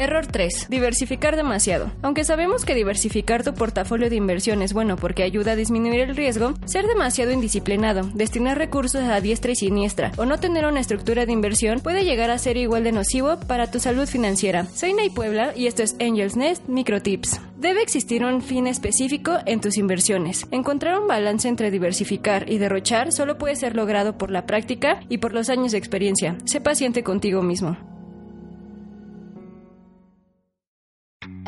Error 3. Diversificar demasiado. Aunque sabemos que diversificar tu portafolio de inversión es bueno porque ayuda a disminuir el riesgo, ser demasiado indisciplinado, destinar recursos a diestra y siniestra o no tener una estructura de inversión puede llegar a ser igual de nocivo para tu salud financiera. Soy Nay Puebla y esto es Angels Nest Microtips. Debe existir un fin específico en tus inversiones. Encontrar un balance entre diversificar y derrochar solo puede ser logrado por la práctica y por los años de experiencia. Sé paciente contigo mismo.